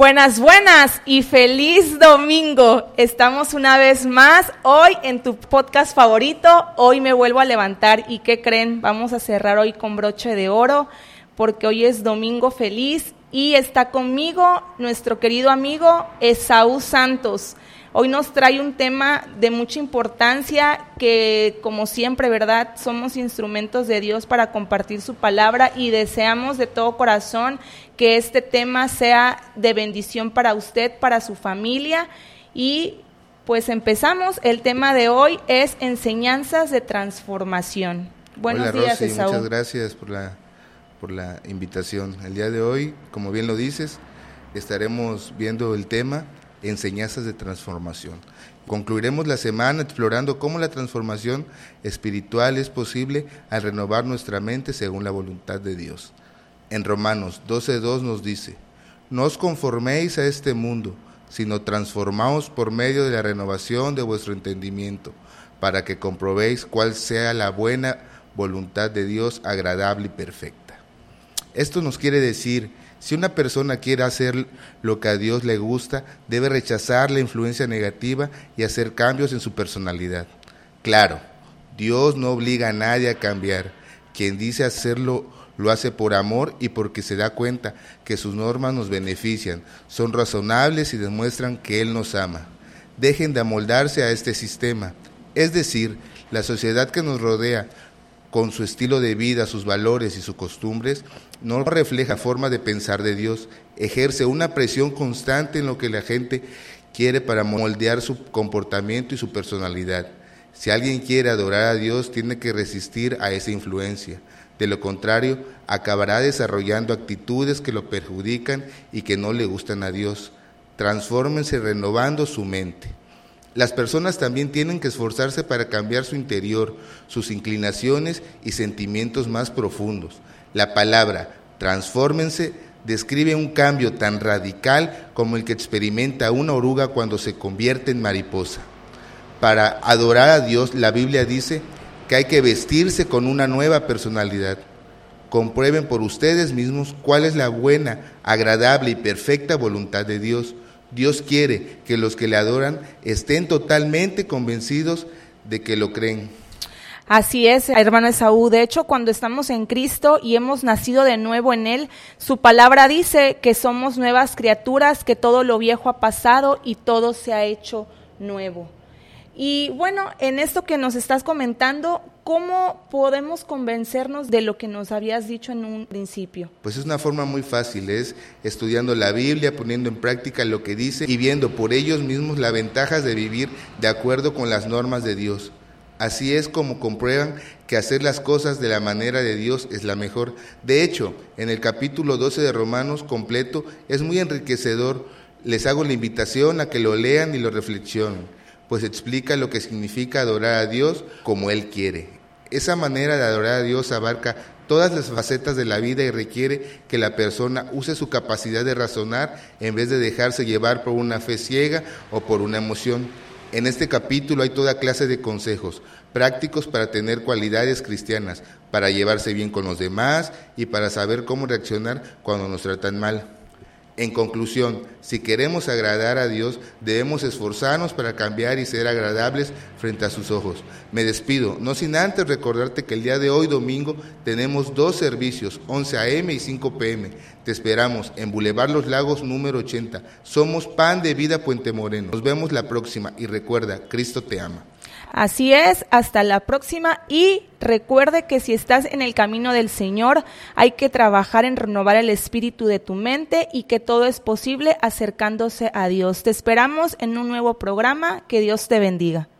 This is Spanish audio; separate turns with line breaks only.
Buenas, buenas y feliz domingo. Estamos una vez más hoy en tu podcast favorito. Hoy me vuelvo a levantar y ¿qué creen? Vamos a cerrar hoy con broche de oro porque hoy es domingo feliz y está conmigo nuestro querido amigo Esaú Santos. Hoy nos trae un tema de mucha importancia que, como siempre, ¿verdad? Somos instrumentos de Dios para compartir su palabra y deseamos de todo corazón que este tema sea de bendición para usted, para su familia. Y pues empezamos. El tema de hoy es enseñanzas de transformación.
Buenos días, Rosy, Muchas gracias por la, por la invitación. El día de hoy, como bien lo dices, estaremos viendo el tema enseñanzas de transformación. Concluiremos la semana explorando cómo la transformación espiritual es posible al renovar nuestra mente según la voluntad de Dios. En Romanos 12.2 nos dice, no os conforméis a este mundo, sino transformaos por medio de la renovación de vuestro entendimiento, para que comprobéis cuál sea la buena voluntad de Dios agradable y perfecta. Esto nos quiere decir si una persona quiere hacer lo que a Dios le gusta, debe rechazar la influencia negativa y hacer cambios en su personalidad. Claro, Dios no obliga a nadie a cambiar. Quien dice hacerlo lo hace por amor y porque se da cuenta que sus normas nos benefician, son razonables y demuestran que Él nos ama. Dejen de amoldarse a este sistema, es decir, la sociedad que nos rodea, con su estilo de vida, sus valores y sus costumbres, no refleja forma de pensar de Dios, ejerce una presión constante en lo que la gente quiere para moldear su comportamiento y su personalidad. Si alguien quiere adorar a Dios, tiene que resistir a esa influencia. De lo contrario, acabará desarrollando actitudes que lo perjudican y que no le gustan a Dios. Transfórmense renovando su mente. Las personas también tienen que esforzarse para cambiar su interior, sus inclinaciones y sentimientos más profundos. La palabra transfórmense describe un cambio tan radical como el que experimenta una oruga cuando se convierte en mariposa. Para adorar a Dios, la Biblia dice que hay que vestirse con una nueva personalidad. Comprueben por ustedes mismos cuál es la buena, agradable y perfecta voluntad de Dios. Dios quiere que los que le adoran estén totalmente convencidos de que lo creen.
Así es, hermano Esaú. De hecho, cuando estamos en Cristo y hemos nacido de nuevo en Él, su palabra dice que somos nuevas criaturas, que todo lo viejo ha pasado y todo se ha hecho nuevo. Y bueno, en esto que nos estás comentando, ¿cómo podemos convencernos de lo que nos habías dicho en un principio?
Pues es una forma muy fácil, es estudiando la Biblia, poniendo en práctica lo que dice y viendo por ellos mismos las ventajas de vivir de acuerdo con las normas de Dios. Así es como comprueban que hacer las cosas de la manera de Dios es la mejor. De hecho, en el capítulo 12 de Romanos completo es muy enriquecedor. Les hago la invitación a que lo lean y lo reflexionen, pues explica lo que significa adorar a Dios como Él quiere. Esa manera de adorar a Dios abarca todas las facetas de la vida y requiere que la persona use su capacidad de razonar en vez de dejarse llevar por una fe ciega o por una emoción. En este capítulo hay toda clase de consejos prácticos para tener cualidades cristianas, para llevarse bien con los demás y para saber cómo reaccionar cuando nos tratan mal. En conclusión, si queremos agradar a Dios, debemos esforzarnos para cambiar y ser agradables frente a sus ojos. Me despido, no sin antes recordarte que el día de hoy, domingo, tenemos dos servicios, 11 a.m. y 5 p.m. Te esperamos en Boulevard Los Lagos número 80. Somos Pan de Vida Puente Moreno. Nos vemos la próxima y recuerda, Cristo te ama.
Así es, hasta la próxima y recuerde que si estás en el camino del Señor hay que trabajar en renovar el espíritu de tu mente y que todo es posible acercándose a Dios. Te esperamos en un nuevo programa. Que Dios te bendiga.